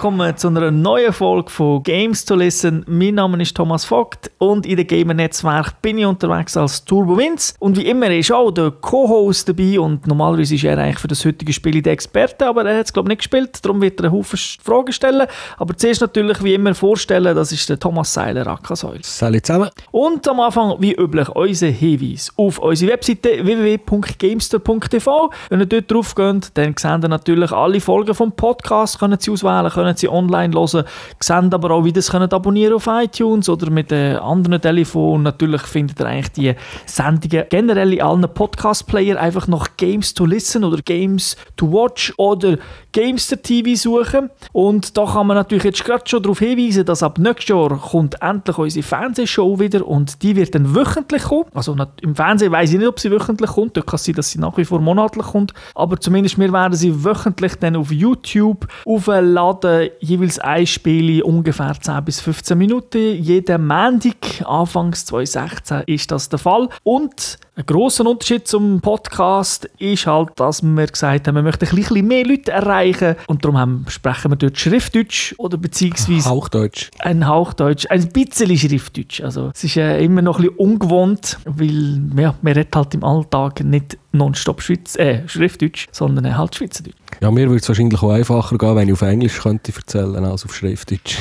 willkommen zu einer neuen Folge von Games to Listen. Mein Name ist Thomas Vogt und in dem Gamer-Netzwerk bin ich unterwegs als Turbo Vince. Und wie immer ist auch der Co-Host dabei und normalerweise ist er eigentlich für das heutige Spiel der Experte, aber er hat es glaube ich nicht gespielt, darum wird er einen Haufen Fragen stellen. Aber zuerst natürlich wie immer vorstellen, das ist der Thomas Seiler, Ackersäul. Salut zusammen. Und am Anfang wie üblich unser Hinweis auf unsere Webseite www.gamester.tv. Wenn ihr dort drauf geht, dann seht ihr natürlich alle Folgen vom Podcast, können Sie auswählen, können Sie online hören, sehen aber auch, wie Sie können abonnieren auf iTunes oder mit den anderen Telefonen. Natürlich findet ihr eigentlich die Sendungen generell in allen Podcast-Player einfach nach Games to Listen oder Games to Watch oder Gamester TV suchen. Und da kann man natürlich jetzt gerade schon darauf hinweisen, dass ab nächstes Jahr kommt endlich unsere Fernsehshow wieder und die wird dann wöchentlich kommen. Also im Fernsehen weiß ich nicht, ob sie wöchentlich kommt. Da kann es sein, dass sie nach wie vor monatlich kommt. Aber zumindest wir werden sie wöchentlich dann auf YouTube aufladen. Jeweils ein Spiel ungefähr 10 bis 15 Minuten. Jeden Montag, Anfangs 2016, ist das der Fall. Und ein grosser Unterschied zum Podcast ist halt, dass wir gesagt haben, wir möchten ein bisschen mehr Leute erreichen und darum haben, sprechen wir dort Schriftdeutsch oder beziehungsweise Hauchdeutsch. Ein Hauchdeutsch, ein bisschen Schriftdeutsch. Also es ist äh, immer noch ein bisschen ungewohnt, weil ja, man redet halt im Alltag nicht nonstop Schweiz, äh, Schriftdeutsch, sondern äh, halt Schweizerdeutsch. Ja, mir würde es wahrscheinlich auch einfacher gehen, wenn ich auf Englisch könnte erzählen als auf Schriftdeutsch.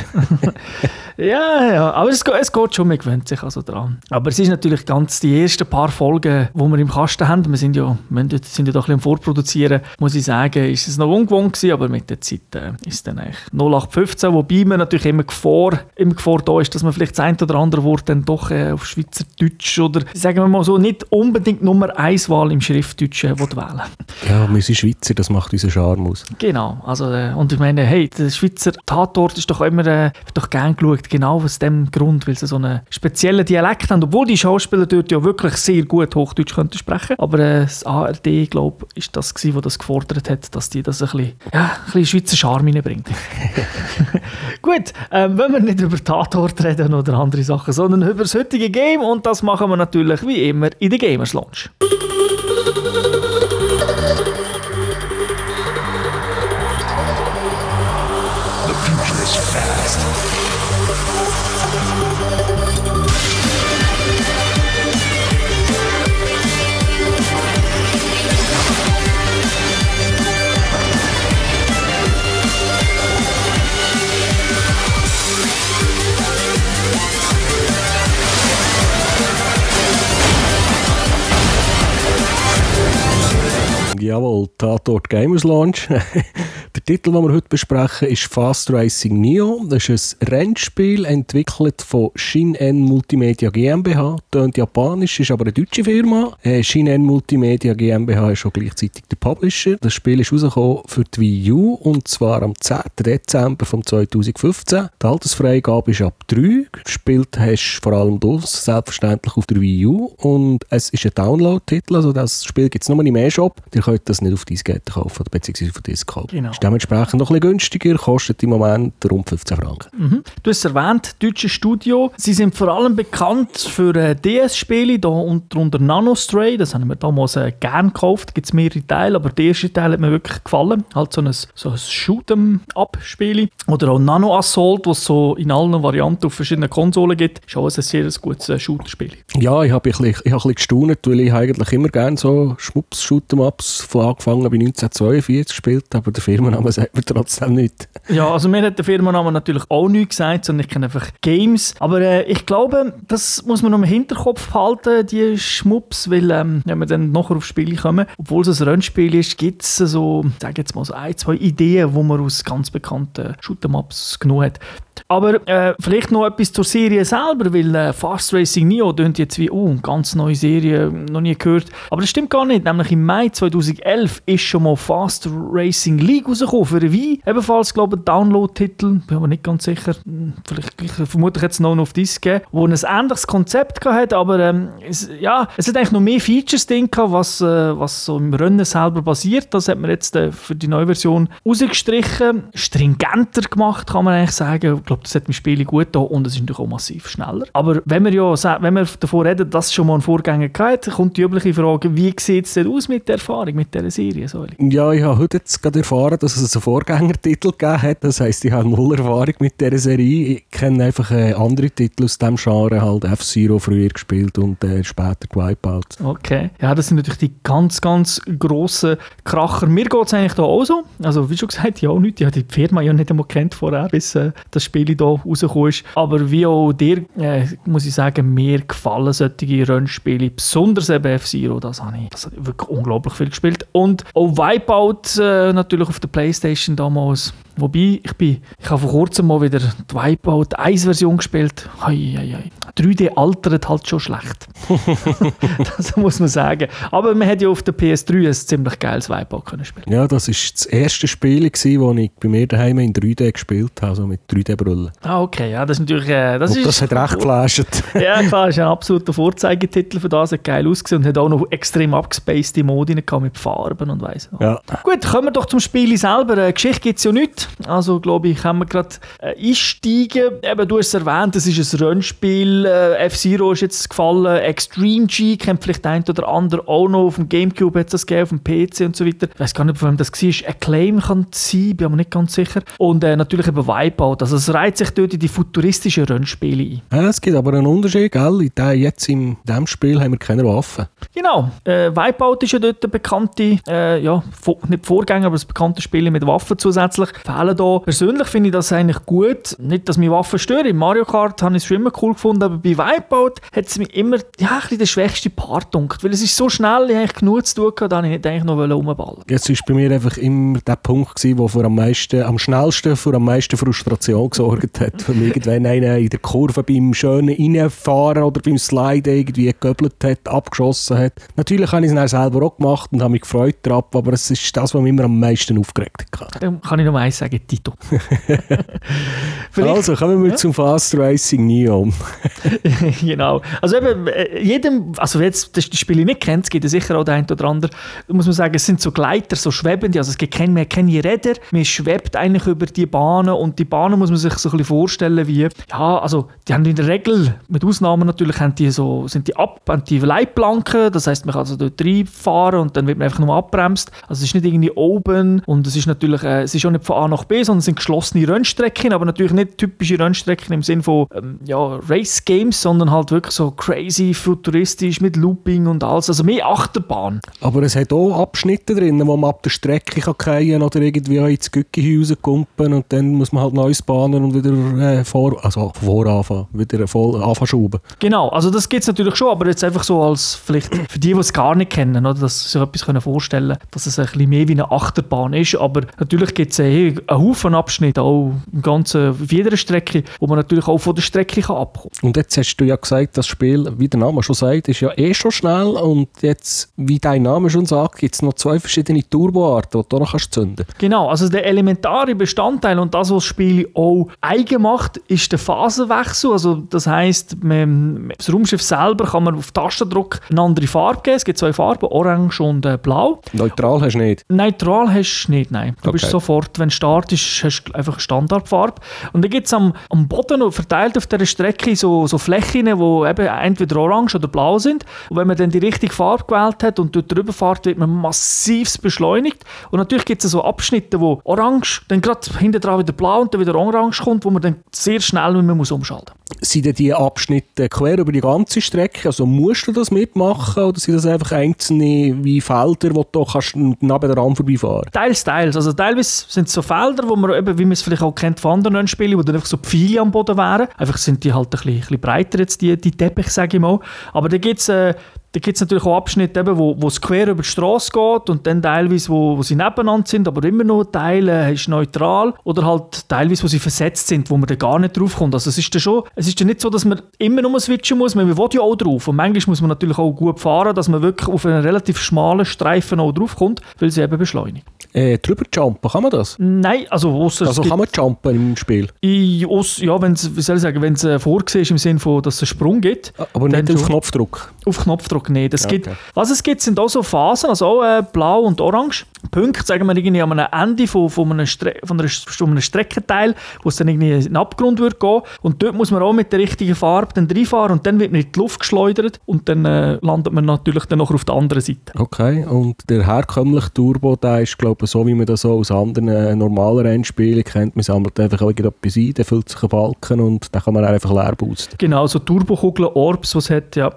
ja, ja, aber es, es geht schon, man gewöhnt sich also dran. Aber es ist natürlich ganz die ersten paar Folgen, die wir im Kasten haben, wir sind ja, wir sind ja doch ein bisschen am Vorproduzieren, muss ich sagen, ist es noch ungewohnt gewesen, aber mit der Zeit äh, ist es dann eigentlich 0815, wobei man natürlich immer Gefahr, immer Gefahr da ist, dass man vielleicht das ein oder andere Wort dann doch äh, auf Schweizerdeutsch oder sagen wir mal so, nicht unbedingt Nummer eins Wahl im Schriftdeutsch äh, wählen Ja, wir sind Schweizer, das macht unseren Charme aus. Genau, also äh, und ich meine, hey, der Schweizer Tatort ist doch immer äh, doch gern geschaut, genau aus dem Grund, weil sie so einen speziellen Dialekt haben, obwohl die Schauspieler dort ja wirklich sehr gut Hochdeutsch könnten sprechen, aber äh, das ARD, glaube ich, ist das gewesen, was das gefordert hat, dass die das ein bisschen, ja, ein bisschen Schweizer Charme reinbringt. gut, ähm, wenn wir nicht über Tatort reden oder andere Sachen, sondern über das heutige Game und das machen wir natürlich wie immer in der Gamers Lounge. Jawohl, Tatort Gamers Launch. Der Titel, den wir heute besprechen, ist Fast Racing Neo. Das ist ein Rennspiel, entwickelt von Shin-En Multimedia GmbH. Tönt japanisch, ist aber eine deutsche Firma. Äh, Shin-En Multimedia GmbH ist auch gleichzeitig der Publisher. Das Spiel ist rausgekommen für die Wii U und zwar am 10. Dezember 2015. Die Altersfreigabe ist ab 3. Gespielt hast du vor allem du, selbstverständlich auf der Wii U. Und es ist ein Download-Titel, also das Spiel gibt es nur im E-Shop. Ihr könnt das nicht auf Diskette kaufen, beziehungsweise auf Disc kaufen. Genau. Ist dementsprechend noch ein bisschen günstiger, kostet im Moment rund 15 Franken. Mhm. Du hast erwähnt, deutsches Studio. Sie sind vor allem bekannt für äh, DS-Spiele, da unter Nanostray. Das haben wir damals äh, gern gekauft. Gibt es mehrere Teile, aber der erste Teil hat mir wirklich gefallen. Halt so ein, so ein Shoot'em-up-Spiel. Oder auch Nano Assault, was es so in allen Varianten auf verschiedenen Konsolen gibt. Ist auch ein sehr gutes äh, Shooter-Spiel. Ja, ich habe ein, bisschen, ich hab ein bisschen gestaunt, weil ich eigentlich immer gerne so Schmups-Shoot'em-ups von angefangen bei 1942 gespielt, aber der Firmenname sagt mir trotzdem nicht. Ja, also mir hat der Firmenname natürlich auch nichts gesagt, sondern ich kenne einfach Games. Aber äh, ich glaube, das muss man noch im Hinterkopf behalten, die Schmups, weil ähm, wenn wir dann nachher aufs Spiel kommen, obwohl es ein Rennspiel ist, gibt es so, sage jetzt mal so ein, zwei Ideen, die man aus ganz bekannten Shoot'em-Ups genommen hat. Aber äh, vielleicht noch etwas zur Serie selber, weil äh, Fast Racing Neo klingt jetzt wie, oh, eine ganz neue Serie, noch nie gehört. Aber das stimmt gar nicht. Nämlich im Mai 2011 ist schon mal Fast Racing League rausgekommen für Wii. Ebenfalls, glaube ich, ein Download-Titel, bin aber nicht ganz sicher. Hm, vielleicht vermutlich jetzt noch auf Disc gegeben, wo ein ähnliches Konzept hatte, aber ähm, es, ja, es hat eigentlich noch mehr Features drin was, äh, was so im Rennen selber basiert. Das hat man jetzt äh, für die neue Version rausgestrichen, stringenter gemacht, kann man eigentlich sagen. Ich glaube, das hat dem Spiel gut da und es ist natürlich auch massiv schneller. Aber wenn wir ja wenn wir davon reden, dass es schon mal einen Vorgänger gab, kommt die übliche Frage, wie sieht es denn aus mit der Erfahrung, mit dieser Serie? Sorry. Ja, ich habe heute jetzt gerade erfahren, dass dass es einen Vorgängertitel gegeben hat. Das heisst, ich habe null Erfahrung mit dieser Serie. Ich kenne einfach äh, andere Titel aus diesem Genre, halt F-Zero früher gespielt und äh, später Wipeout. Okay. Ja, das sind natürlich die ganz, ganz grossen Kracher. Mir geht es eigentlich da auch so. Also, wie schon gesagt, ja, nicht. Ich habe die Firma ja nicht einmal kennt vorher, bis äh, das Spiel hier rausgekommen ist. Aber wie auch dir, äh, muss ich sagen, mir gefallen solche Rennspiele. Besonders eben F-Zero, das habe ich, das habe ich wirklich unglaublich viel gespielt. Und auch Wipeout äh, natürlich auf der Playstation damals. Wobei, ich bin, ich habe vor kurzem mal wieder die Wipeout 1 Version gespielt. Hei, hei, hei. 3D altert halt schon schlecht. das muss man sagen. Aber man hat ja auf der PS3 ein ziemlich geiles Wipeout können spielen. Ja, das war das erste Spiel, das ich bei mir daheim in 3D gespielt habe, also mit 3D-Brille. Ah, okay. Ja, das ist natürlich... Äh, das, und ist, das hat recht geflasht. ja, klar, das ist ein absoluter Vorzeigetitel für das. Hat geil ausgesehen und hat auch noch extrem abgespacede Modi mit Farben und weiss. Ja. Gut, kommen wir doch zum Spiel selber. Eine Geschichte gibt es ja nicht. Also, glaube ich, können wir gerade äh, einsteigen. Eben, du hast es erwähnt, es ist ein Rennspiel. Äh, F-Zero ist jetzt gefallen. Extreme G kennt vielleicht ein oder andere auch noch. Auf dem Gamecube hat es das gegeben, auf dem PC und so weiter. Ich weiß gar nicht, von wem das war. Acclaim kann es sein, bin aber nicht ganz sicher. Und äh, natürlich eben Wipeout. Also, es reiht sich dort in die futuristischen Rennspiele ein. Ja, es gibt aber einen Unterschied, gell? In der, jetzt in diesem Spiel haben wir keine Waffen. Genau. Äh, Wipeout ist ja dort der bekannte, äh, ja, nicht Vorgänger, aber das bekannte Spiel mit Waffen zusätzlich. Fehlen da. Persönlich finde ich das eigentlich gut. Nicht, dass mich Waffen stören. In Mario Kart habe ich es schon immer cool gefunden, aber bei Wipeout hat es mich immer ja, ein bisschen der schwächste Part gedunkt. Weil es ist so schnell, ich habe genug zu tun gehabt, da ich nicht eigentlich noch rumballen Jetzt war bei mir einfach immer der Punkt, gewesen, der für am, meisten, am schnellsten für am meisten Frustration gesorgt hat. Wenn irgendwann einer in der Kurve beim schönen Reinfahren oder beim Slide irgendwie gegöbelt hat, abgeschossen hat. Natürlich habe ich es dann selber auch gemacht und habe mich gefreut drauf, aber es ist das, was mich immer am meisten aufgeregt hat. Dann kann ich noch eins sagen, Tito. also, kommen wir ja? zum Fast Racing Neon. genau. Also eben, äh, jedem, also jetzt das Spiele nicht kennt, es gibt ja sicher auch der ein oder andere, muss man sagen, es sind so Gleiter, so schwebende, also es gibt keine, keine Räder, man schwebt eigentlich über die Bahnen und die Bahnen muss man sich so ein bisschen vorstellen wie, ja, also die haben in der Regel, mit Ausnahmen natürlich, haben die so, sind die ab, haben die Leitplanken, das heißt man kann also dort reinfahren und dann wird man einfach nur abbremst. Also es ist nicht irgendwie oben und es ist natürlich, äh, es ist auch nicht von nach B, sondern es sind geschlossene Rennstrecken, aber natürlich nicht typische Rennstrecken im Sinne von ähm, ja, Race Games, sondern halt wirklich so crazy, futuristisch mit Looping und alles, also mehr Achterbahn. Aber es hat auch Abschnitte drin, wo man ab der Strecke kann fallen oder irgendwie ins Gückihäuser kumpen und dann muss man halt neues bahnen und wieder äh, vor, also voranfangen, wieder voll anfangen. Genau, also das gibt es natürlich schon, aber jetzt einfach so als vielleicht für die, die es gar nicht kennen, oder, dass sie sich etwas vorstellen können, dass es ein bisschen mehr wie eine Achterbahn ist, aber natürlich gibt es äh, einen Haufen Abschnitte, auch im ganzen, auf jeder Strecke, wo man natürlich auch von der Strecke kann abkommen Und jetzt hast du ja gesagt, das Spiel, wie der Name schon sagt, ist ja eh schon schnell und jetzt, wie dein Name schon sagt, gibt es noch zwei verschiedene Turboarten, die du noch kannst zünden Genau, also der elementare Bestandteil und das, was das Spiel auch eigen macht, ist der Phasenwechsel. Also das heisst, das Raumschiff selber kann man auf Tastendruck eine andere Farbe geben. Es gibt zwei Farben, orange und äh, blau. Neutral hast du nicht? Neutral hast du nicht, nein. Du okay. bist sofort, wenn du startest, hast du einfach eine Standardfarbe. Und dann gibt es am, am Boden verteilt auf dieser Strecke so, so Flächen, die eben entweder orange oder blau sind. Und wenn man dann die richtige Farbe gewählt hat und dort drüber fährt, wird man massiv beschleunigt. Und natürlich gibt es so Abschnitte, wo orange, dann gerade hinten dran wieder blau und dann wieder orange kommt, wo man dann sehr schnell man muss umschalten Sind denn diese Abschnitte quer über die ganze Strecke? Also musst du das mitmachen oder sind das einfach einzelne wie Felder, wo du kannst neben der Rand vorbeifahren Teils, teils. Also teilweise sind es so Felder, wo man eben, wie man es vielleicht auch kennt von anderen Spielen, wo dann einfach so Pfeile am Boden wären. Einfach sind die halt ein bisschen, ein bisschen breiter jetzt, die, die Teppiche, sage ich mal. Aber da gibt es äh, da gibt es natürlich auch Abschnitte, eben, wo, wo es quer über die Straße geht und dann teilweise, wo, wo sie nebeneinander sind, aber immer noch Teile ist neutral oder halt teilweise, wo sie versetzt sind, wo man da gar nicht drauf kommt. Also es ist ja schon, es ist nicht so, dass man immer nur switchen muss, man will ja auch drauf und manchmal muss man natürlich auch gut fahren, dass man wirklich auf einen relativ schmalen Streifen auch drauf kommt, weil sie eben beschleunigt. Äh, drüber jumpen, kann man das? Nein, also ausser Also kann man jumpen im Spiel? Ich, ja, wenn's, wie soll ich sagen, wenn es äh, vorgesehen ist im Sinne von, dass es einen Sprung gibt. Aber nicht auf Knopfdruck? Auf Knopfdruck. Es okay. gibt, was es gibt, sind auch so Phasen, also auch äh, blau und orange. Punkte, sagen wir irgendwie am Ende von, von, einem, Stre von, einer, von einem Streckenteil, wo es dann irgendwie in den Abgrund wird gehen. Und dort muss man auch mit der richtigen Farbe dann reinfahren und dann wird man in die Luft geschleudert und dann äh, landet man natürlich dann noch auf der anderen Seite. Okay, und der herkömmliche Turbo, der ist glaube glaube, so wie man das so aus anderen äh, normalen Rennspielen kennt, man sammelt einfach irgendetwas ein, dann füllt sich ein Balken und dann kann man einfach leer boosten. Genau, so Turbokugeln, Orbs, was hat, ja,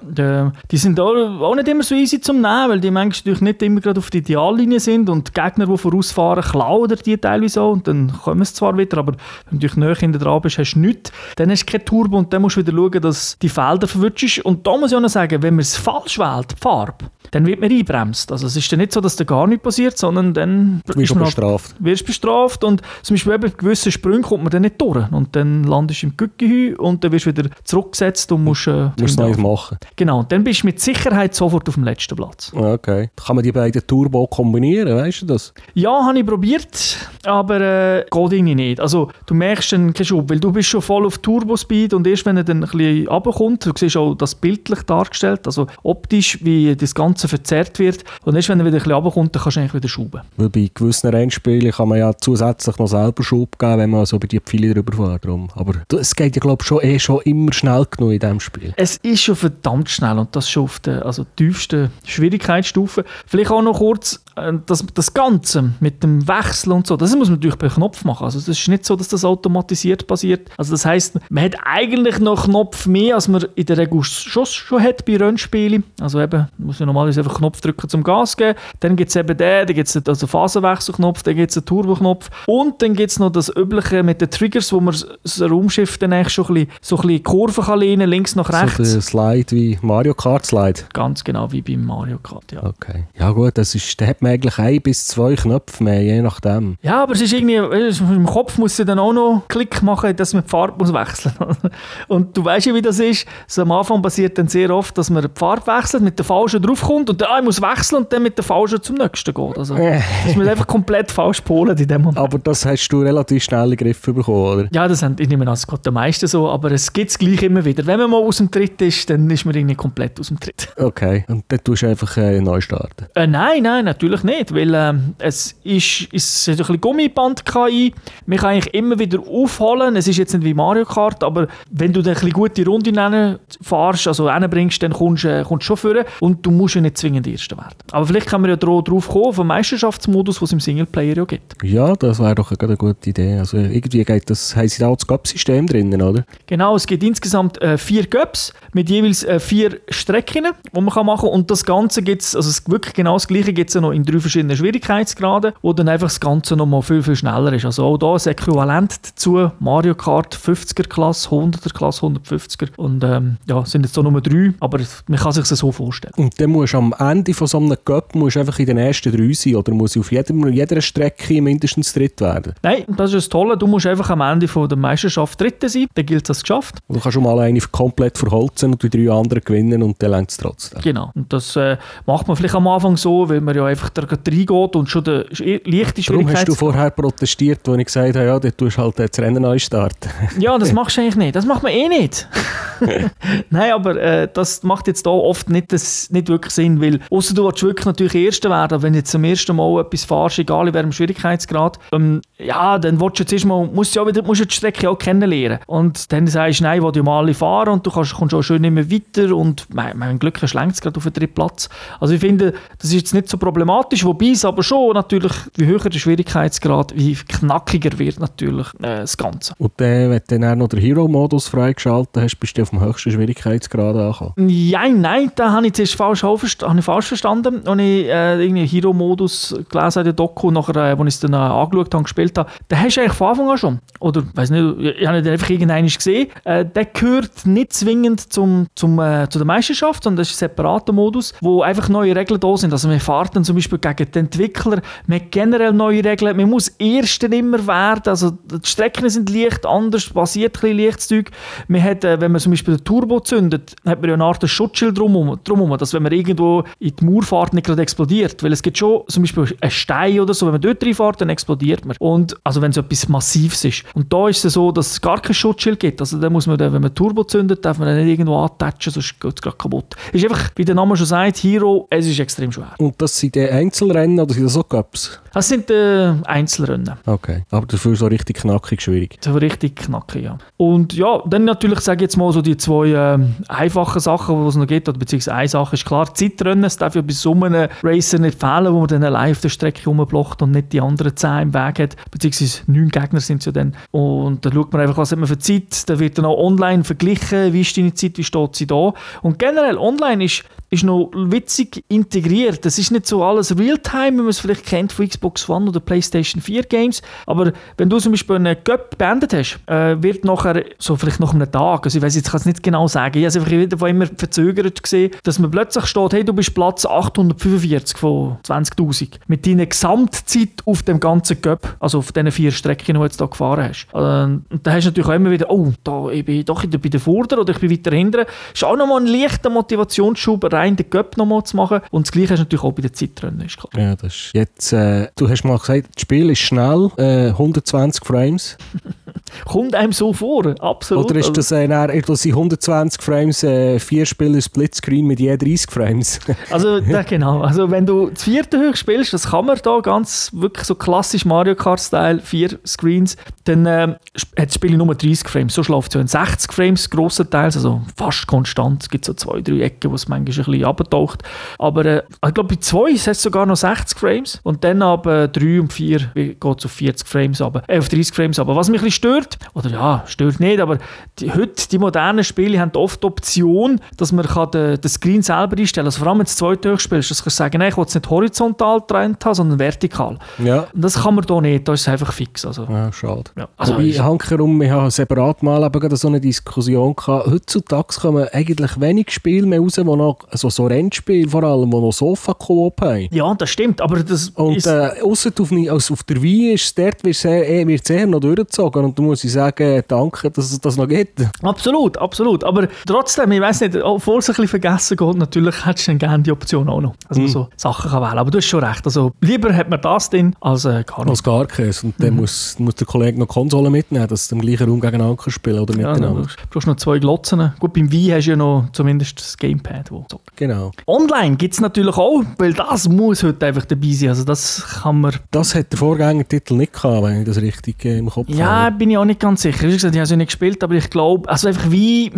die sind auch, auch nicht immer so easy zum Nehmen, weil die manchmal natürlich nicht immer gerade auf der Ideallinie sind und die Gegner, die vorausfahren, klauen die teilweise auch und dann kommen sie zwar wieder, aber wenn du näher hinter dran bist, hast du nichts, dann hast du kein Turbo und dann musst du wieder schauen, dass die Felder verwutschst und da muss ich auch noch sagen, wenn man es falsch wählt, die Farbe, dann wird man einbremst. Also es ist dann nicht so, dass da gar nichts passiert, sondern dann du wirst man bestraft. wirst bestraft und zum Beispiel bei gewissen Sprüngen kommt man dann nicht durch und dann landest du im Gückehü und dann wirst du wieder zurückgesetzt und musst... Äh, musst Neues machen. Genau, und dann bist du mit Sicherheit sofort auf dem letzten Platz. Okay. Kann man die beiden Turbo kombinieren, weißt du das? Ja, habe ich probiert, aber äh, geht irgendwie nicht. Also du merkst dann keinen Schub, weil du bist schon voll auf Turbo-Speed und erst wenn er dann ein bisschen runterkommt, du siehst auch das bildlich dargestellt, also optisch, wie das Ganze Ganze verzerrt wird. Und erst wenn er wieder ein bisschen runterkommt, dann kannst du eigentlich wieder schrauben. Weil bei gewissen Rennspielen kann man ja zusätzlich noch selber Schub geben, wenn man so über die Pfeile drüber fährt. Aber es geht ja glaube ich schon, eh schon immer schnell genug in diesem Spiel. Es ist schon verdammt schnell und das schon auf der also tiefsten Schwierigkeitsstufe. Vielleicht auch noch kurz das, das Ganze mit dem Wechsel und so, das muss man natürlich per Knopf machen. Also das ist nicht so, dass das automatisiert passiert. Also das heißt, man hat eigentlich noch Knopf mehr, als man in der Regel schon, schon hat bei Rennspielen. Also eben, muss man normalerweise einfach Knopf drücken zum Gas geben. Dann gibt es eben den, dann gibt es also Phasenwechselknopf, dann gibt es einen Turboknopf und dann gibt es noch das übliche mit den Triggers, wo man das Raumschiff dann eigentlich schon ein bisschen, so ein bisschen Kurven kann lehnen, links nach rechts. So Slide wie Mario Kart Slide? Ganz genau wie beim Mario Kart, ja. Okay. Ja gut, das ist, da hat man eigentlich ein bis zwei Knöpfe mehr, je nachdem. Ja, aber es ist irgendwie, im Kopf muss du dann auch noch Klick machen, dass man die Farbe muss wechseln Und du weißt ja, wie das ist. So am Anfang passiert dann sehr oft, dass man die Farbe wechselt, mit der falschen draufkommt und dann, ah, ich muss wechseln und dann mit der falschen zum nächsten geht. Also, das muss einfach komplett falsch polen in dem Moment. Aber das hast du relativ schnell in den Griff bekommen, oder? Ja, das haben, ich nehme an, das geht den meisten so, aber es gibt es gleich immer wieder. Wenn man mal aus dem Tritt ist, dann ist man irgendwie komplett aus dem Tritt. Okay, und dann tust du einfach äh, neu starten? Äh, nein, nein, natürlich nicht, weil äh, es ist, ist ein bisschen Gummiband-KI. Man kann eigentlich immer wieder aufholen. Es ist jetzt nicht wie Mario Kart, aber wenn du dann eine gute Runde fährst, also bringst, dann kommst du äh, schon führen und du musst ja nicht zwingend Erster werden. Aber vielleicht kann man ja darauf kommen, auf einen Meisterschaftsmodus, den es im Singleplayer ja gibt. Ja, das wäre doch eine, gute Idee. Also irgendwie geht das, haben sie da auch das GUP-System drinnen, oder? Genau, es gibt insgesamt äh, vier GUPs mit jeweils äh, vier Strecken, die man kann machen kann. Und das Ganze gibt es, also wirklich genau das Gleiche gibt es noch in drei verschiedenen Schwierigkeitsgraden, wo dann einfach das Ganze noch mal viel, viel schneller ist. Also auch da ein Äquivalent dazu, Mario Kart 50er Klasse, 100er Klasse, 150er und ähm, ja, sind jetzt so nur drei, aber man kann sich das so vorstellen. Und dann musst du am Ende von so einem Cup musst einfach in den ersten drei sein oder muss auf jedem, jeder Strecke mindestens dritt werden? Nein, das ist das Tolle, du musst einfach am Ende von der Meisterschaft dritte sein, dann gilt das geschafft. Und du kannst schon mal eine komplett verholzen und die drei anderen gewinnen und dann längt es trotzdem. Genau, und das äh, macht man vielleicht am Anfang so, weil man ja einfach da reingeht und schon der leichte Warum hast du vorher protestiert, als ich gesagt habe, ja, dann tust du halt das Rennen neu starten? ja, das machst du eigentlich nicht. Das macht man eh nicht. Nein, aber äh, das macht jetzt da oft nicht, das, nicht wirklich Sinn, weil außer du willst wirklich natürlich Erster werden, wenn du jetzt zum ersten Mal etwas fährst, egal in welchem Schwierigkeitsgrad, ähm, ja, dann willst du jetzt erstmal, musst du ja wieder, musst du die Strecke auch kennenlernen. Und dann sagst du, nein, ich will ja mal alle fahren und du kannst, kommst auch schön immer weiter und mein, mein Glück längst gerade auf den dritten Platz. Also ich finde, das ist jetzt nicht so problematisch, wobei es aber schon natürlich, wie höher der Schwierigkeitsgrad, wie knackiger wird natürlich äh, das Ganze. Und äh, wenn du dann noch den Hero-Modus freigeschaltet hast, bist du auf dem höchsten Schwierigkeitsgrad angekommen? Ja, nein, da habe ich zuerst falsch, habe ich falsch verstanden. Und ich äh, irgendwie Hero-Modus gelesen in der Doku, nachher, äh, als ich es dann äh, angeschaut habe, gespielt habe, den hast du eigentlich von Anfang an schon. Oder, weiß nicht, ich habe den einfach irgendwann gesehen. Äh, der gehört nicht zwingend zum, zum, äh, zu der Meisterschaft, sondern das ist ein separater Modus, wo einfach neue Regeln da sind. Also wir fahren zum Beispiel gegen den Entwickler, man hat generell neue Regeln, man muss Erster immer werden, also die Strecken sind leicht anders, passiert ein bisschen Lichtzeug. Man hat, äh, wenn man zum Beispiel den Turbo zündet, hat man ja eine Art Schutzschild drumherum, drumherum, dass wenn man irgendwo in die Mauer fährt, nicht gerade explodiert, weil es gibt schon zum Beispiel einen Stein oder so, wenn man dort reinfährt, dann explodiert man. Und, also wenn es etwas Massives ist. Und da ist es so, dass es gar kein Schutzschild gibt, also da muss man, dann, wenn man Turbo zündet, darf man dann nicht irgendwo antatschen, sonst geht es gerade kaputt. Ist einfach, wie der Name schon sagt, Hero, es ist extrem schwer. Und das sind die Einzelrennen oder sind das auch Cups? Das sind äh, Einzelrennen. Okay, aber dafür so richtig knackig schwierig. So richtig knackig, ja. Und ja, dann natürlich, sage ich jetzt mal, so die zwei äh, einfachen Sachen, die es noch gibt, oder beziehungsweise eine Sache ist klar, Zeitrennen, es darf ja bei so einem Racer nicht fehlen, wo man dann allein auf der Strecke rumblockt und nicht die anderen zehn im Weg hat, beziehungsweise neun Gegner sind es ja dann. Und dann schaut man einfach, was hat man für Zeit, dann wird dann auch online verglichen, wie ist deine Zeit, wie steht sie da. Und generell, online ist ist noch witzig integriert. Das ist nicht so alles Realtime, wie man es vielleicht kennt von Xbox One oder PlayStation 4 Games. Aber wenn du zum Beispiel einen Cup beendet hast, äh, wird nachher, so vielleicht nach einem Tag, also ich weiß jetzt kann es nicht genau sagen, ich habe es einfach wieder immer verzögert gesehen, dass man plötzlich steht, hey, du bist Platz 845 von 20.000 mit deiner Gesamtzeit auf dem ganzen Cup, also auf diesen vier Strecken, die du jetzt hier gefahren hast. Äh, und dann hast du natürlich auch immer wieder, oh, da, ich bin doch bei der Vorder oder ich bin weiter hinten. Das ist auch nochmal ein leichter Motivationsschub rein den Göpp nochmal zu machen. Und das Gleiche ist natürlich auch bei den Zeitrennen. Ist klar. Ja, das ist jetzt, äh, du hast mal gesagt, das Spiel ist schnell, äh, 120 Frames. Kommt einem so vor, absolut. Oder ist das, äh, das sind 120 Frames, äh, vier Spieler Splitscreen mit je 30 Frames? also, ja, genau. Also, wenn du das vierte hoch spielst, das kann man da ganz wirklich so klassisch Mario Kart-Style, vier Screens, dann äh, hat das Spiel nur 30 Frames. So schläft es ja in 60 Frames grossenteils, also fast konstant. Es gibt so zwei, drei Ecken, wo es manchmal ein bisschen abtaucht. Aber äh, ich glaube, bei zwei ist es sogar noch 60 Frames und dann ab äh, 3 und 4 geht es auf 40 Frames aber äh, auf 30 Frames aber Was mich ein bisschen stört, oder ja, stört nicht, aber die, heute, die modernen Spiele haben oft die Option, dass man kann den, den Screen selber einstellen kann. Also vor allem, wenn du zweite durchspielst, dass du sagen nein, ich will es nicht horizontal getrennt haben, sondern vertikal. Ja. Und das kann man hier nicht, da ist es einfach fix. Also. Ja, schade. Ja. Also, ich hankerum, wir haben separat mal eben so eine Diskussion gehabt. Heutzutage kommen eigentlich wenig Spiele mehr raus, die noch, also so Rennspiele vor allem, die noch Sofa-Koop haben. Ja, das stimmt, aber das Und äh, ausser auf, also auf der Wii ist es dort wird eh, wird sehr noch durchgezogen und da muss ich sagen, danke, dass es das noch gibt. Absolut, absolut, aber trotzdem, ich weiß nicht, obwohl es ein bisschen vergessen geht, natürlich hättest du dann gerne die Option auch noch, dass man mm. so Sachen kann wählen aber du hast schon recht, also lieber hat man das drin, als äh, gar nicht. Als gar keins und dann mhm. muss, muss der Kollege noch Konsole mitnehmen, dass du im gleichen Raum gegeneinander spielen oder miteinander. Ja, du brauchst noch zwei Glotzen. Gut, beim Wii hast du ja noch zumindest das Gamepad. Wo so. Genau. Online gibt es natürlich auch, weil das muss heute einfach dabei sein. Also das kann man... Das hat der Vorgängertitel nicht gehabt, wenn ich das richtig äh, im Kopf ja, habe. Ja, bin ich auch nicht ganz sicher. Wie ich habe ja nicht gespielt, aber ich glaube, also einfach wie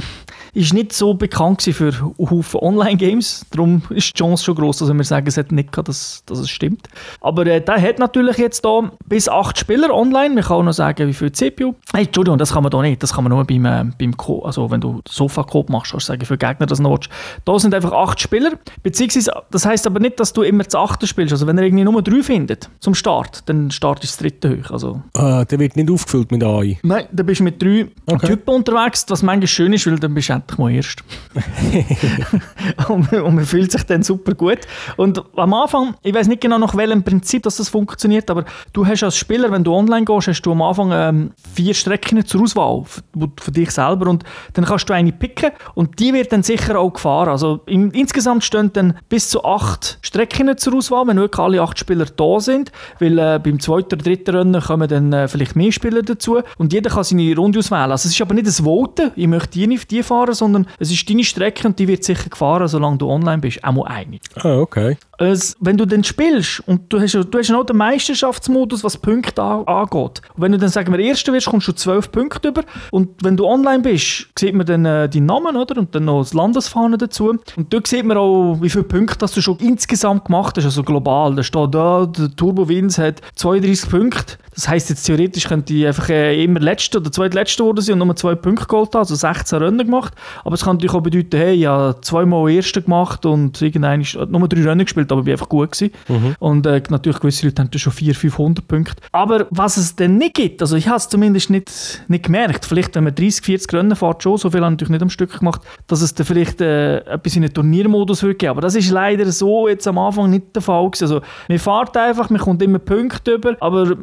ist nicht so bekannt für Haufen Online-Games. Darum ist die Chance schon groß, dass wir sagen, es hat nicht gehabt, dass, dass es stimmt. Aber äh, der hat natürlich jetzt da bis acht Spieler online. Man kann auch noch sagen, wie viel CPU. Hey, Entschuldigung, das kann man da nicht. Das kann man nur beim, äh, beim Co also wenn du Sofa-Coop machst, kannst du sagen, für Gegner das noch Da sind einfach acht Spieler. Beziehungsweise, das heißt aber nicht, dass du immer das achte spielst. Also wenn er irgendwie nur drei findet zum Start, dann startest du das dritte hoch. Also, ah, der wird nicht aufgefüllt mit AI? Nein, dann bist du mit drei okay. Typen unterwegs, was manchmal schön ist, weil dann bist du endlich mal erst. und, und, man fühlt sich dann super gut. Und am Anfang, ich weiß nicht genau nach welchem Prinzip dass das funktioniert, aber du hast als Spieler, wenn du online gehst, hast du am Anfang ähm, vier Strecken zur Auswahl für, für, dich selber und dann kannst du eine picken und die wird dann sicher auch gefahren. Also im, insgesamt stehen dann bis zu acht Strecken zur Auswahl, wenn wirklich alle acht Spieler da sind, weil äh, beim zweiten oder dritten Rennen kommen dann äh, vielleicht mehr Spieler dazu und jeder kann seine Runde auswählen. Also es ist aber nicht ein Voten, ich möchte die nicht die fahren, sondern es ist deine Strecke und die wird sicher gefahren, solange du online bist. Auch mal eine. Ah, okay. Es, wenn du dann spielst und du hast, du hast noch den Meisterschaftsmodus, was Punkte an, angeht. Und wenn du dann, sagen wir, Erster wirst, kommst du 12 Punkte über. Und wenn du online bist, sieht man dann äh, deinen Namen, oder? Und dann noch das Landesfahne dazu. Und dort sieht man auch, wie viele Punkte dass du schon insgesamt gemacht hast, also global. Da steht da, der Turbo Wins hat 32 Punkte. Das heisst, jetzt theoretisch könnte ich einfach äh, immer Letzter oder Zweitletzter worden sein und nur zwei Punkte geholt haben, also 16 Rennen gemacht. Aber es kann natürlich auch bedeuten, hey, ich habe zweimal Erster gemacht und irgendein ist nur drei Rennen gespielt, aber ich war einfach gut gewesen. Mhm. Und äh, natürlich gewisse Leute haben schon 400, 500 Punkte. Aber was es denn nicht gibt, also ich habe es zumindest nicht, nicht gemerkt, vielleicht wenn man 30, 40 Rennen fährt schon, so viel habe ich natürlich nicht am Stück gemacht, dass es dann vielleicht äh, etwas in einen Turniermodus würde geben. Aber das ist leider so jetzt am Anfang nicht der Fall gewesen. Also man fährt einfach, man kommt immer Punkte über, aber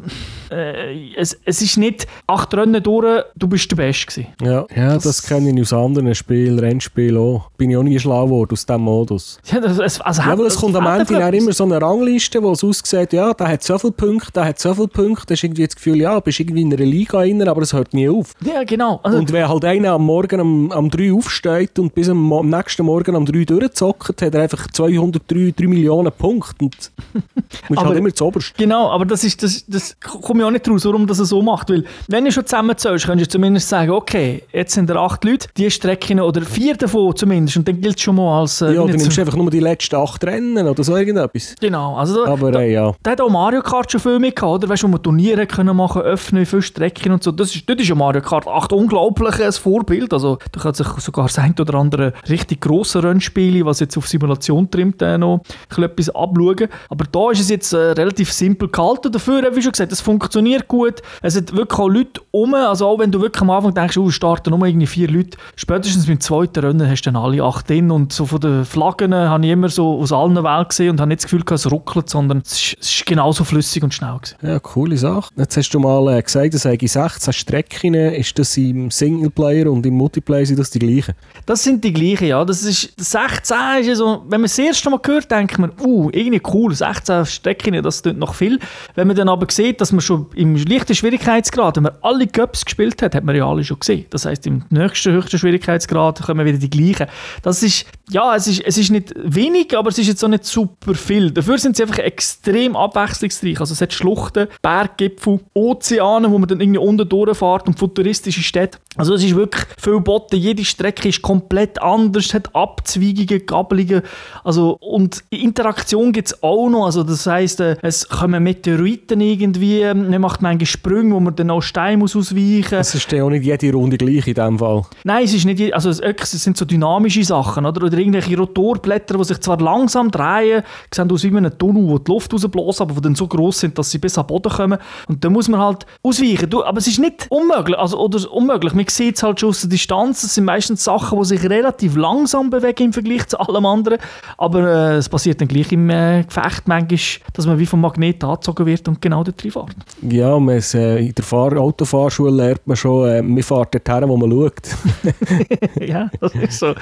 äh, es, es ist nicht acht Rennen durch, du bist der Beste gewesen. Ja, ja das, das kenne ich aus anderen Spielen, Rennspielen auch. Bin ich auch nie schlau geworden aus diesem Modus. Ja, das, es, also ja, weil es kommt am Ende dann immer so eine Rangliste, wo es aussieht, ja, der hat so viele Punkte, der hat so viele Punkte, da ist irgendwie das Gefühl, ja, du bist irgendwie in einer Liga rein, aber es hört nie auf. Ja, genau. Also, und wenn halt einer am Morgen am, am 3 aufsteht und bis am, am nächsten Morgen am 3 durchzockt, hat er einfach 203 3 Millionen Punkte und musst halt immer zu oberst. Genau, aber das ist, das, das komme ich auch nicht raus, warum das so macht, weil wenn du schon zusammenzählst, könntest du zumindest sagen, okay, jetzt sind da acht Leute, die Strecken oder vier davon zumindest und dann gilt es schon mal als... Äh, ja, dann nimmst du einfach nur die letzten acht Rennen oder so irgendetwas. Genau, also da, aber, da, äh, ja. da hat auch Mario Kart schon viel mitgehabt, oder? Weißt du, wo man Turniere können machen, öffnen, für Strecken und so. Das ist, das ist ja Mario Kart 8 unglaublich ein Vorbild, also da kann sich sogar das ein oder andere richtig grosse Rennspiele, was jetzt auf Simulation trimmt, äh, noch etwas abschauen. Aber da ist es jetzt äh, relativ simpel gehalten. Dafür, wie schon gesagt, es funktioniert gut. Es hat wirklich auch Leute um. Also auch wenn du wirklich am Anfang denkst, oh, starten nur irgendwie vier Leute, spätestens beim zweiten Rennen hast du dann alle acht drin. Und so von den Flaggen habe ich immer so aus allen Welt gesehen und habe nicht das Gefühl, es ruckelt, sondern es ist, es genauso flüssig und schnell. Gewesen. Ja, coole Sache. Jetzt hast du mal äh, gesagt, es sei 16 Strecken. Ist das im Singleplayer und im Multiplayer sind das die gleichen? Das sind die gleichen, ja. Das ist, 16 ist ja so, wenn man das erste Mal hört, denkt man, uh, irgendwie cool, 16 Strecken, das tut noch viel. Wenn man dann aber sieht, dass man schon im leichten Schwierigkeitsgrad, wenn man alle Cups gespielt hat, hat man ja alle schon gesehen. Das heißt, im nächsten höchsten Schwierigkeitsgrad kommen wieder die gleichen. Das ist, ja, es ist, es ist nicht wenig, aber es ist jetzt auch nicht super viel. Dafür sind sie einfach extrem abwechslungsreich. Also es hat Schluchten, Berggipfel, Ozeane, wo man dann irgendwie unten durchfährt und futuristische Städte. Also es ist wirklich viel Botten. Jede Strecke ist komplett anders, es hat Abzweigungen, Gabelungen. Also, und Interaktion gibt es auch noch. Also das heisst, äh, es kommen Meteoriten irgendwie, man macht manchmal Sprünge, wo man dann auch Steine muss ausweichen muss. Es ist ja auch nicht jede Runde gleich in dem Fall. Nein, es ist nicht, also es sind so dynamische Sachen, oder? Oder irgendwelche Rotorblätter, die sich zwar langsam drehen, sehen aus wie einem Tunnel, wo die Luft rausbläst, aber die dann so groß sind, dass sie bis am Boden kommen. Und dann muss man halt ausweichen. Du, aber es ist nicht unmöglich, also, oder unmöglich. Man sieht es halt schon aus der Distanz. Es sind meistens Sachen, die sich relativ langsam bewegen im Vergleich zu allem anderen. Aber äh, es passiert dann gleich im äh, Gefecht manchmal, dass man wie vom Magnet angezogen wird und genau dort fährt. Ja, man ist, äh, in der Fahr Autofahrschule lernt man schon, äh, man fährt dorthin, wo man schaut. ja, das ist so.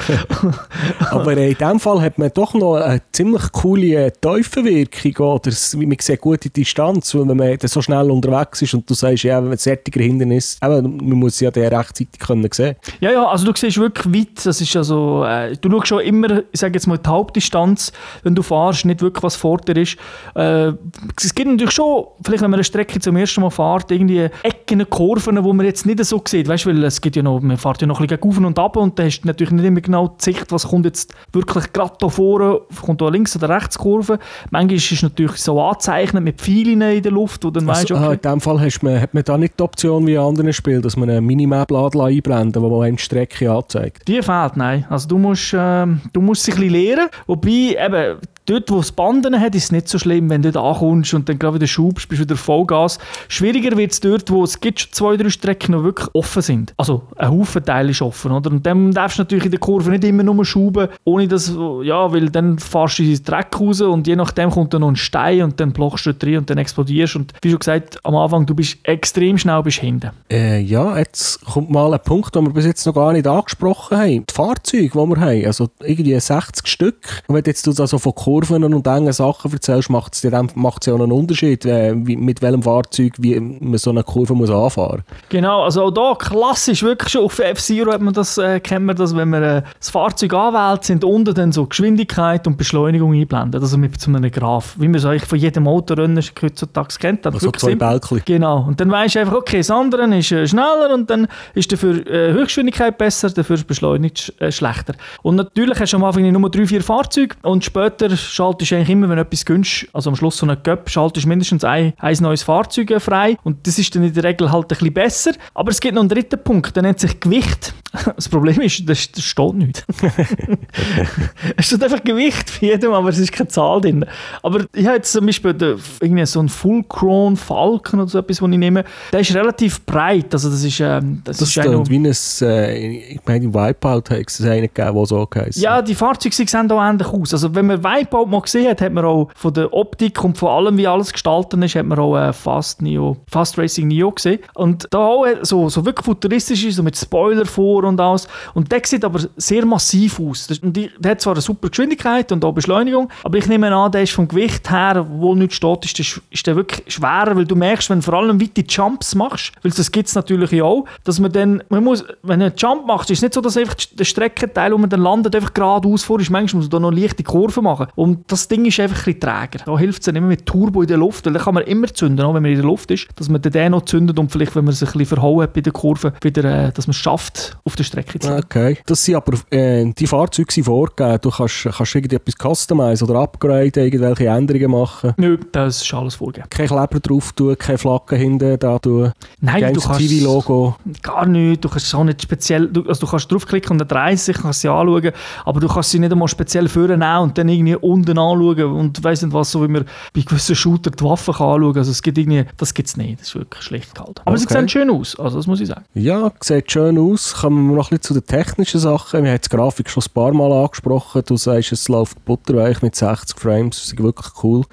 Aber in diesem Fall hat man doch noch eine ziemlich coole Tiefenwirkung. Oder man sieht gute Distanz, wenn man so schnell unterwegs ist und du sagst, ja, wenn ein sättiger Hindernis, eben, man muss ja den rechtzeitig können. Ja, ja, also du siehst wirklich weit. Das ist also, äh, du schaust schon immer, ich sage jetzt mal, die Hauptdistanz, wenn du fährst, nicht wirklich, was vor dir ist. Äh, es gibt natürlich schon, vielleicht wenn man eine Strecke zum ersten Mal fährt, irgendwie Ecken, Kurven, wo man jetzt nicht so sieht. Weißt du, weil es gibt ja noch, man fährt ja noch ein bisschen auf und ab und da hast du natürlich nicht immer genau die Sicht, was kommt jetzt wirklich gerade da vorne, kommt da links oder rechts Kurve. Manchmal ist es natürlich so angezeichnet mit Pfeilen in der Luft, wo dann also, weißt, okay. ah, in dem Fall hast man, hat man da nicht die Option wie in anderen Spielen, dass man eine Minimap einblenden wo man eine Strecke anzeigt. Die fehlt, nein. Also du musst, äh, du musst sich ein bisschen lernen, wobei eben Dort, wo es Banden hat, ist es nicht so schlimm, wenn du da ankommst und dann gerade wieder schubst, bist du wieder Vollgas. Schwieriger wird es dort, wo es gibt schon zwei, drei Strecken noch wirklich offen sind. Also ein Haufen Teil ist offen, oder? Und dann darfst du natürlich in der Kurve nicht immer nur schuben, ohne dass, ja, weil dann fährst du in den Dreck raus und je nachdem kommt dann noch ein Stein und dann blockst du drin und dann explodierst und wie schon gesagt, am Anfang, du bist extrem schnell bis hinten. Äh, ja, jetzt kommt mal ein Punkt, den wir bis jetzt noch gar nicht angesprochen haben. Die Fahrzeuge, die wir haben, also irgendwie 60 Stück. Und wenn jetzt du also von Kurve Kurven und engen Sachen erzählst, macht es ja auch einen Unterschied, äh, wie, mit welchem Fahrzeug wie man so eine Kurve muss anfahren Genau, also auch hier klassisch, wirklich schon auf F-Zero hat man das, äh, kennt man das, wenn man äh, das Fahrzeug anwählt, sind unten dann so Geschwindigkeit und Beschleunigung einblendet, also mit so einem Graph, wie man es eigentlich von jedem Autorennen heutzutage kennt. Also zwei Bälkchen. Genau, und dann weisst du einfach, okay, das andere ist äh, schneller und dann ist dafür äh, Höchstgeschwindigkeit besser, dafür ist Beschleunigt äh, schlechter. Und natürlich hast du am Anfang nur drei, vier Fahrzeuge und später schaltest du eigentlich immer, wenn du etwas gönnst, also am Schluss so einen Cup, schaltest du mindestens ein, ein neues Fahrzeug frei und das ist dann in der Regel halt ein bisschen besser. Aber es gibt noch einen dritten Punkt, der nennt sich Gewicht. Das Problem ist, das, das steht nicht. es steht einfach Gewicht für jedem, aber es ist keine Zahl drin. Aber ich habe jetzt zum Beispiel den, so einen Full Crown Falcon oder so etwas, den ich nehme, der ist relativ breit, also das ist... Ähm, das, das ist ein, wie ein, äh, ich meine, Wipeout hat es einen gegeben, der so heisst. Ja, die Fahrzeuge sehen auch ähnlich aus. Also wenn man Wipeout Wipeout mal gesehen hat, hat man auch von der Optik und von allem, wie alles gestaltet ist, hat man auch äh, Fast, Neo, Fast Racing Neo gesehen. Und da auch äh, so, so wirklich futuristisch ist, so mit Spoiler vor und alles. Und der sieht aber sehr massiv aus. Und der hat zwar eine super Geschwindigkeit und auch Beschleunigung, aber ich nehme an, der ist vom Gewicht her, wo nicht steht, ist der, ist der wirklich schwerer, weil du merkst, wenn du vor allem weite Jumps machst, weil das gibt es natürlich auch, dass man dann, man muss, wenn du einen Jump machst, ist es nicht so, dass einfach der Streckenteil, wo man dann landet, einfach geradeaus vor ist. Manchmal muss man da noch leichte Kurven machen. Und das Ding ist einfach ein bisschen träger. Da hilft es dann immer mit Turbo in der Luft, weil dann kann man immer zünden, auch wenn man in der Luft ist, dass man den noch zündet und vielleicht, wenn man sich ein bisschen verhauen hat bei der Kurve, wieder, äh, dass man es schafft, auf der Strecke zu sein. Okay. Das sind aber, äh, die Fahrzeuge sind vorgegeben. Du kannst, kannst irgendetwas customizen oder upgraden, irgendwelche Änderungen machen. Nö, das ist alles vorgegeben. Kein Kleber drauf tun, keine Flagge hinten da tun. Nein, Games du kannst TV-Logo. gar nicht. Du kannst es auch nicht speziell, du, also du kannst draufklicken und dann dreist sich, kannst sie anschauen, aber du kannst sie nicht einmal speziell vornehmen und dann irgendwie unten anschauen und weiss nicht was, so wie man bei gewissen Shooter die Waffen kann anschauen. Also es gibt irgendwie, das gibt es nicht. Das ist wirklich schlecht gehalten. Aber sie Okay. sehen schön aus, also das muss ich sagen. Ja, sieht schön aus. Kommen wir noch ein bisschen zu den technischen Sachen. Wir haben die Grafik schon ein paar Mal angesprochen. Du sagst, es läuft butterweich mit 60 Frames. Das ist wirklich cool.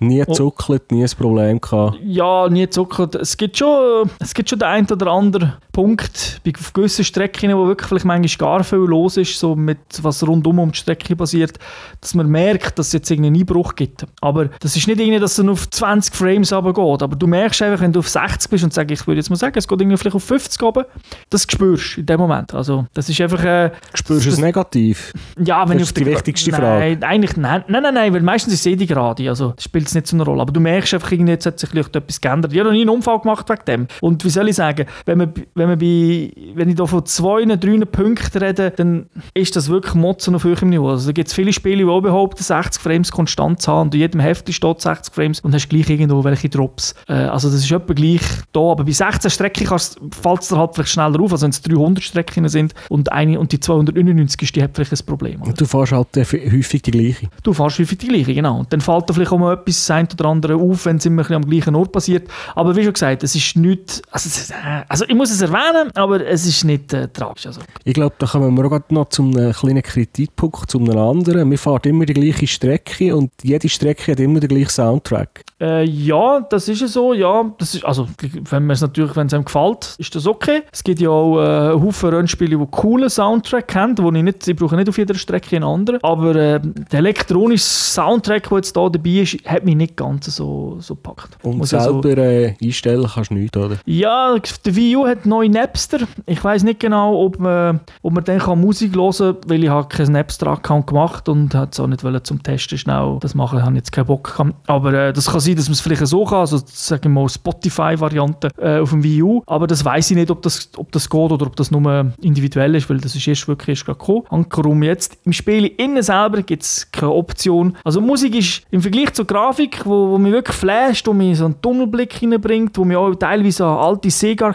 Nie Oh. gezuckelt, nie ein Problem gehabt. Ja, nie zuckert. Es gibt schon, es gibt schon den einen oder anderen Punkt bei auf gewissen Strecken, wo wirklich vielleicht manchmal gar viel los ist, so mit was rundum um die Strecke passiert, dass man merkt, dass es jetzt irgendeinen Einbruch gibt. Aber das ist nicht irgendwie, dass es auf 20 Frames runtergeht. Aber du merkst einfach, wenn du auf 60 bist und sagst, ich würde jetzt mal sagen, es geht irgendwie vielleicht auf 50 runter, das spürst du in dem Moment. Also, das ist einfach... Äh, Spürst du es negativ? ja, wenn Das ich ist die wichtigste nein, Frage. Eigentlich, nein, nein, nein, nein, weil meistens ist es eh die Gerade, also das spielt es nicht so eine Rolle. Aber du merkst einfach, irgendwie, jetzt hat sich vielleicht etwas geändert. Ich habe noch nie einen Unfall gemacht wegen dem. Und wie soll ich sagen, wenn, man, wenn, man bei, wenn ich da von zwei, drei Punkten rede, dann ist das wirklich Motzen auf höherem Niveau. Also da gibt es viele Spiele, die auch behaupten, 60 Frames konstant haben und in jedem Heft steht 60 Frames und hast gleich irgendwo welche Drops. Äh, also das ist etwa gleich da. Aber bei 16 Strecken fällt es dir halt vielleicht schneller auf, also wenn es 300 Strecken sind und, eine, und die 299 ist, die hat vielleicht ein Problem. oder? Und du fährst halt äh, häufig die gleiche. Du fährst häufig die gleiche, genau. Und dann fällt dir vielleicht auch mal etwas eine oder andere auf, wenn es immer ein bisschen am gleichen Ort passiert. Aber wie schon gesagt, es ist nicht... Also, äh, also ich muss es erwähnen, aber es ist nicht äh, tragisch. Also. Ich glaube, da kommen wir auch noch zum einem kleinen Kritikpunkt, zu einem anderen. Wir fahren immer die gleiche Strecke und jede Strecke hat immer den gleichen Soundtrack. Äh, ja, das ist so, ja. Das ist, also, wenn es natürlich, wenn es einem gefällt, ist das okay. Es gibt ja auch äh, Haufen Rennspiele, die coolen Soundtrack haben, wo ich nicht, ich brauche nicht auf jeder Strecke einen anderen. Aber äh, der elektronische Soundtrack, der jetzt da dabei ist, hat mich nicht ganz so, so gepackt. Und Muss selber äh, einstellen kannst du nichts, oder? Ja, der Wii U hat neue Napster. Ich weiß nicht genau, ob man, ob man dann kann Musik hören kann, weil ich habe keinen Napster-Account gemacht und hat es auch nicht wollen zum Testen schnell das machen, habe jetzt keinen Bock gehabt. Aber äh, das kann sein, dass man es vielleicht so kann, also sagen wir mal Spotify-Variante äh, auf dem Wii U. Aber das weiß ich nicht, ob das, ob das geht oder ob das nur individuell ist, weil das ist erst wirklich erst gerade gekommen. Ankerum jetzt, im Spiel innen selber gibt es keine Option. Also Musik ist im Vergleich zur Grafik, wo, wo mich wirklich flasht, wo mich so einen Tunnelblick hineinbringt, wo mich auch teilweise alte Sega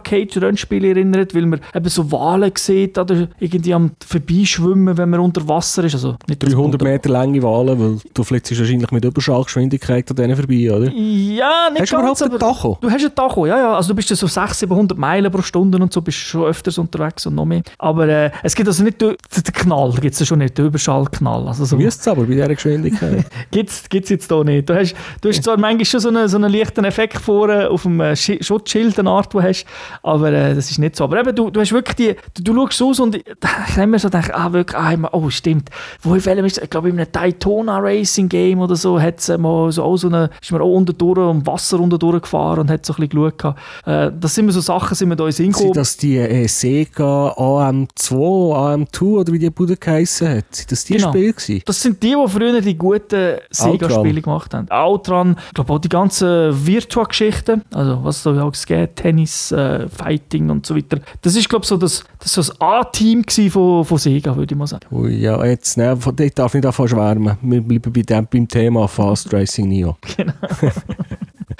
Rennspiele erinnert, weil man eben so Wale sieht oder irgendwie am Vorbeischwimmen, wenn man unter Wasser ist. Also nicht das 300 Boot- Meter lange Wahlen, weil du flitzt wahrscheinlich mit Überschallgeschwindigkeit an denen vorbei, oder? Ja, nicht Hast du überhaupt ganz, einen aber... Tacho? Du hast einen Tacho, ja, ja. Also du bist ja so 600, 700 Meilen pro Stunde und so, bist schon öfters unterwegs und noch mehr. Aber äh, es gibt also nicht den, den Knall, gibt es ja schon nicht, den Überschallknall. Also so, Müsste es aber bei dieser Geschwindigkeit. gibt es jetzt hier nicht. Du hast, du hast zwar manchmal schon so einen, so einen leichten Effekt vorne auf dem äh, Schi- Schutzschild, eine Art, du hast, aber äh, das ist nicht so. Aber eben, du, du hast wirklich die, du, du schaust aus und ich, ich habe immer so gedacht, ah, wirklich, ah, immer, oh, stimmt. Wo ich welchem ist, ich glaube, in einem Daytona Racing Game oder so, hat es mal so, auch so eine, ist man auch unten durch, um Wasser unten durchgefahren und hat so ein bisschen geschaut. Äh, das sind mir so Sachen, sind mir da in den Sinn Sind das die äh, Sega AM2, AM2 oder wie die Bude geheissen hat? Sind das die Genau. Spiele gewesen? Das sind die, die früher die guten Sega-Spiele gemacht haben. Outrun, ich glaube auch die ganzen Virtua-Geschichten, also was so auch geht, Tennis, äh, Fighting und so weiter. Das ist glaube ich so das, das so das A-Team von, von Sega, würde ich mal sagen. Ui, ja, jetzt, ne, dort darf ich nicht davon schwärmen. Wir bleiben bei dem, beim Thema Fast Racing Neo.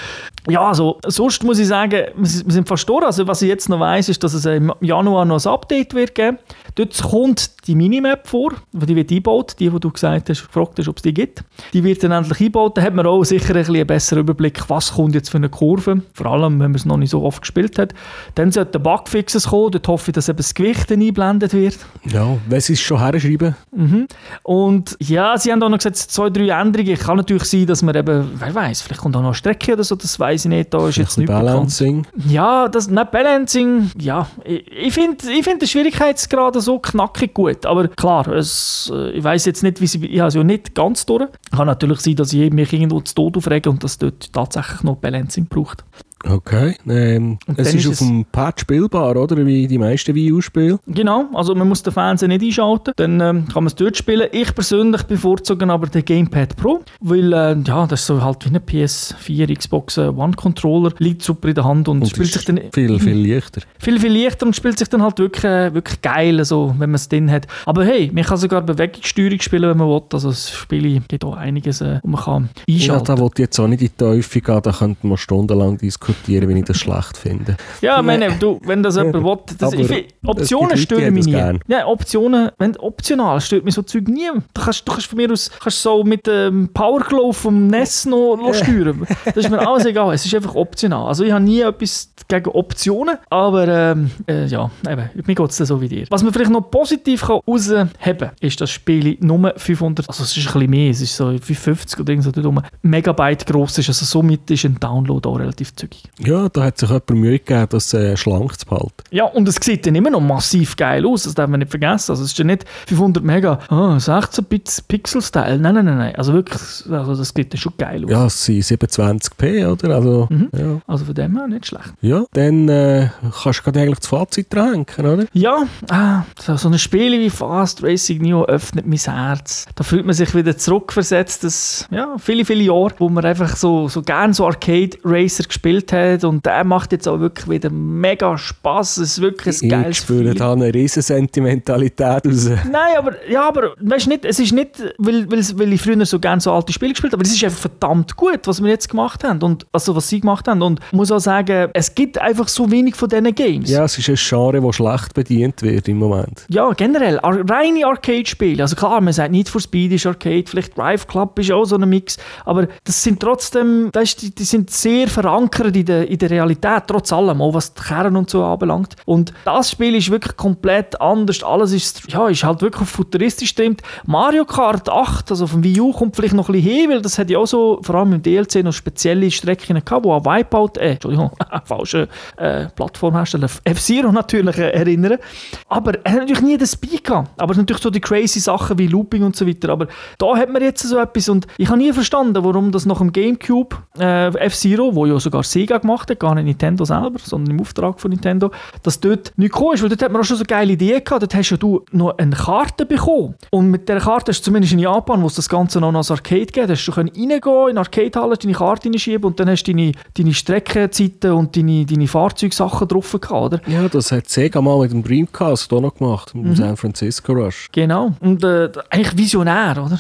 ja, also, sonst muss ich sagen, wir sind fast durch. Also, was ich jetzt noch weiss, ist, dass es im Januar noch ein Update wird geben. Dort kommt die Minimap vor, die wird eingebaut, die, die du gesagt hast, gefragt hast, ob es die gibt. Die wird dann endlich eingebaut. Da hat man auch sicher ein einen besseren Überblick, was kommt jetzt für eine Kurve. Vor allem, wenn man es noch nicht so oft gespielt hat. Dann sollten Bugfixes kommen. Dort hoffe ich, dass eben das Gewicht eingeblendet wird. Ja, wenn sie es schon herschreiben. Mhm. Und ja, sie haben auch noch gesagt, zwei, drei Änderungen. Kann natürlich sein, dass man eben, wer weiß, vielleicht kommt auch noch eine Strecke oder so, das weiß ich nicht. Da ist jetzt nicht Balancing. Bekannt. Ja, das, nicht Balancing, ja. Ich, ich finde ich find den Schwierigkeitsgrad so knackig gut. Aber klar, es, äh, ich weiß jetzt nicht, wie sie, ich habe es ja nicht ganz durch. Kann natürlich sein, dass ich mich irgendwo zu Tod aufrege und dass dort tatsächlich noch Balancing braucht. Okay. Ähm, es ist, ist auf dem Pad spielbar, oder? Wie die meisten Wii U-Spiele. Genau. Also man muss den Fernseher nicht einschalten. Dann ähm, kann man es dort spielen. Ich persönlich bevorzuge aber den Gamepad Pro, weil äh, ja, das ist so halt wie ein PS4, Xbox One Controller. Liegt super in der Hand und, und spielt sich dann... Viel, viel leichter. Viel, viel leichter und spielt sich dann halt wirklich, äh, wirklich geil, so, wenn man es drin hat. Aber hey, man kann sogar Bewegungssteuerung spielen, wenn man will. Also das Spiel gibt auch einiges, äh, wo man kann einschalten. Ja, da wollte ich jetzt auch nicht in die Teufel gehen. Da könnte man stundenlang diskutieren diskutieren, wenn ich das schlecht finde. Ja, meine, du, wenn das jemand will, das, ich find, Optionen stören mich nie. Gern. Ja, Optionen, wenn optional stört mich so Zeug nie. Du kannst, du kannst von mir aus kannst so mit dem Power Glow vom NES noch, noch steuern. Das ist mir alles egal. Es ist einfach optional. Also ich habe nie etwas gegen Optionen, aber ähm, äh, ja, eben, mir geht es so wie dir. Was man vielleicht noch positiv kann rausheben kann, ist das Spiel Nummer 500, also es ist ein bisschen mehr, es ist so 550 oder irgendwas, Megabyte groß ist, also somit ist ein Download auch relativ zügig. Ja, da hat sich jemand Mühe gegeben, das äh, schlank zu behalten. Ja, und es sieht dann immer noch massiv geil aus, das darf man nicht vergessen. Also es ist ja nicht 500 Mega, oh, 16 Bits Pixel-Style. Nein, nein, nein, nein. Also wirklich, also das sieht dann schon geil aus. Ja, es sind 27p, oder? Also, mhm. ja. also von dem her nicht schlecht. Ja, dann äh, kannst du gerade eigentlich das Fazit dranhängen, oder? Ja, ah, so, so ein Spiel wie Fast Racing Neo öffnet mein Herz. Da fühlt man sich wieder zurückversetzt, dass, ja, viele, viele Jahre, wo man einfach so, so gerne so Arcade-Racer gespielt hat und der macht jetzt auch wirklich wieder mega Spaß. Es ist wirklich ein geiles Ich spüre da eine riesen Sentimentalität raus. Nein, aber, ja, aber weißt nicht, es ist nicht, weil, weil, weil ich früher so gerne so alte Spiele gespielt habe, aber es ist einfach verdammt gut, was wir jetzt gemacht haben und also was sie gemacht haben und ich muss auch sagen, es gibt einfach so wenig von diesen Games. Ja, es ist ein Genre, das schlecht bedient wird im Moment. Ja, generell, Ar reine Arcade-Spiele, also klar, man sagt nicht for Speed ist Arcade, vielleicht Drive Club ist auch so ein Mix, aber das sind trotzdem, weißt, die, die sind sehr verankert in der, in der Realität, trotz allem, auch was die Kerne und so anbelangt. Und das Spiel ist wirklich komplett anders. Alles ist, ja, ist halt wirklich futuristisch stimmt. Mario Kart 8, also vom Wii U, kommt vielleicht noch ein bisschen hin, weil das hat ja auch so, vor allem im DLC, noch spezielle Strecken gehabt, die an Wipeout, äh, Entschuldigung, falsche äh, Plattformhersteller, F-Zero natürlich äh, erinnern. Aber er hat natürlich nie den Speed gehabt. Aber natürlich so die crazy Sachen wie Looping und so weiter. Aber da hat man jetzt so etwas und ich habe nie verstanden, warum das nach dem Gamecube äh, F-Zero, wo ja sogar Sega gemacht hat, gar nicht Nintendo selber, sondern im Auftrag von Nintendo, dass dort nicht gekommen ist, weil dort hat man auch schon so geile Ideen gehabt, dort hast ja du noch eine Karte bekommen und mit dieser Karte hast du zumindest in Japan, wo es das Ganze noch als Arcade gibt, hast du reingehen in Arcade-Halle, deine Karte hineinschieben und dann hast du deine, deine Streckenzeiten und deine, deine Fahrzeugsachen drauf gehabt, oder? Ja, das hat Sega mal mit dem Dreamcast auch noch gemacht, mit mhm. San Francisco Rush. Genau, und äh, eigentlich visionär, oder?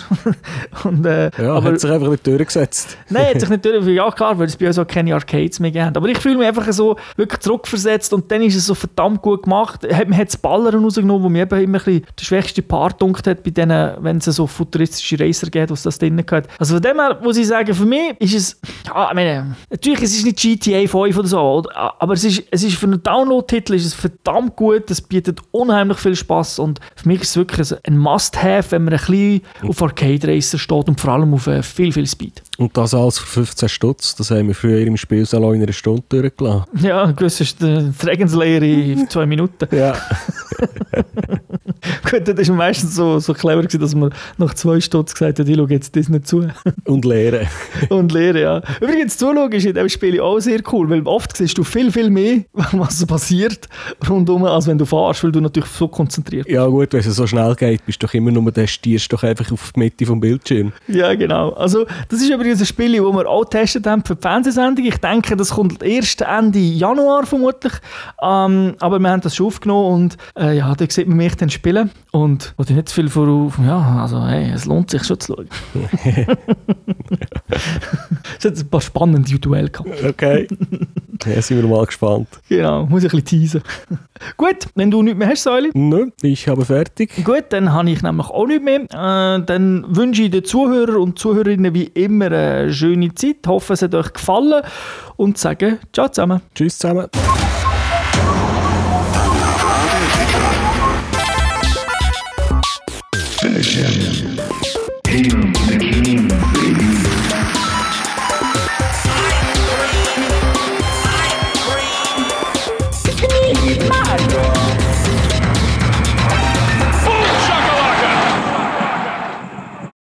und, äh, ja, aber, hat sich einfach nicht durchgesetzt. Nein, hat sich nicht durchgesetzt, ja klar, weil es bei uns auch keine Arcades mehr gibt. Aber ich fühle mich einfach so wirklich zurückversetzt und dann ist es so verdammt gut gemacht. Man hat das Ballern rausgenommen, wo mir eben immer ein der schwächste Part hat bei denen, wenn es so futuristische Racer geht, was das drin hat. Also von dem her muss ich sagen, für mich ist es, ja, ich meine, natürlich, es ist nicht GTA 5 oder so, aber es ist, es ist für einen Download-Titel ist es verdammt gut, es bietet unheimlich viel Spaß und für mich ist es wirklich ein Must-Have, wenn man ein bisschen auf Arcade-Racer steht und vor allem auf äh, viel, viel Speed. Und das alles für 15 Stutz, das haben wir früher im Spielsalon in einer Stunde durchgelassen. Ja, gewiss ist der Dragon Slayer in zwei Minuten. Ja. Gut, das war meistens so, so clever, gewesen, dass man nach zwei Stunden gesagt hat, ich schaue jetzt das nicht zu. Und lehren. Und lehren, ja. Übrigens, zuschauen ist in diesem Spiel auch sehr cool, weil oft siehst du viel, viel mehr, was passiert rundum, als wenn du fahrst, weil du natürlich so konzentriert bist. Ja gut, wenn es so schnell geht, bist du doch immer nur, der stierst doch einfach auf die Mitte vom Bildschirm. Ja, genau. Also, das ist übrigens ein Spiel, das wir auch getestet haben für die Fernsehsendung. Ich denke, das kommt erst Ende Januar vermutlich. Ähm, aber wir haben das schon aufgenommen und äh, ja, da sieht man mich dann spielen. Und wo nicht zu viel vorauf, ja, also hey, es lohnt sich schon zu schauen. Es hat ein paar spannende Duelle gehabt. Okay. Ja, sind wir mal gespannt. Genau, muss ich ein bisschen teasen. Gut, wenn du nichts mehr hast, Säuli. Nö, ich habe fertig. Gut, dann habe ich nämlich auch nicht mehr. Äh, dann wünsche ich den Zuhörern und Zuhörerinnen wie immer eine schöne Zeit. Hoffe, es hat euch gefallen und sage Ciao zusammen. Tschüss zusammen.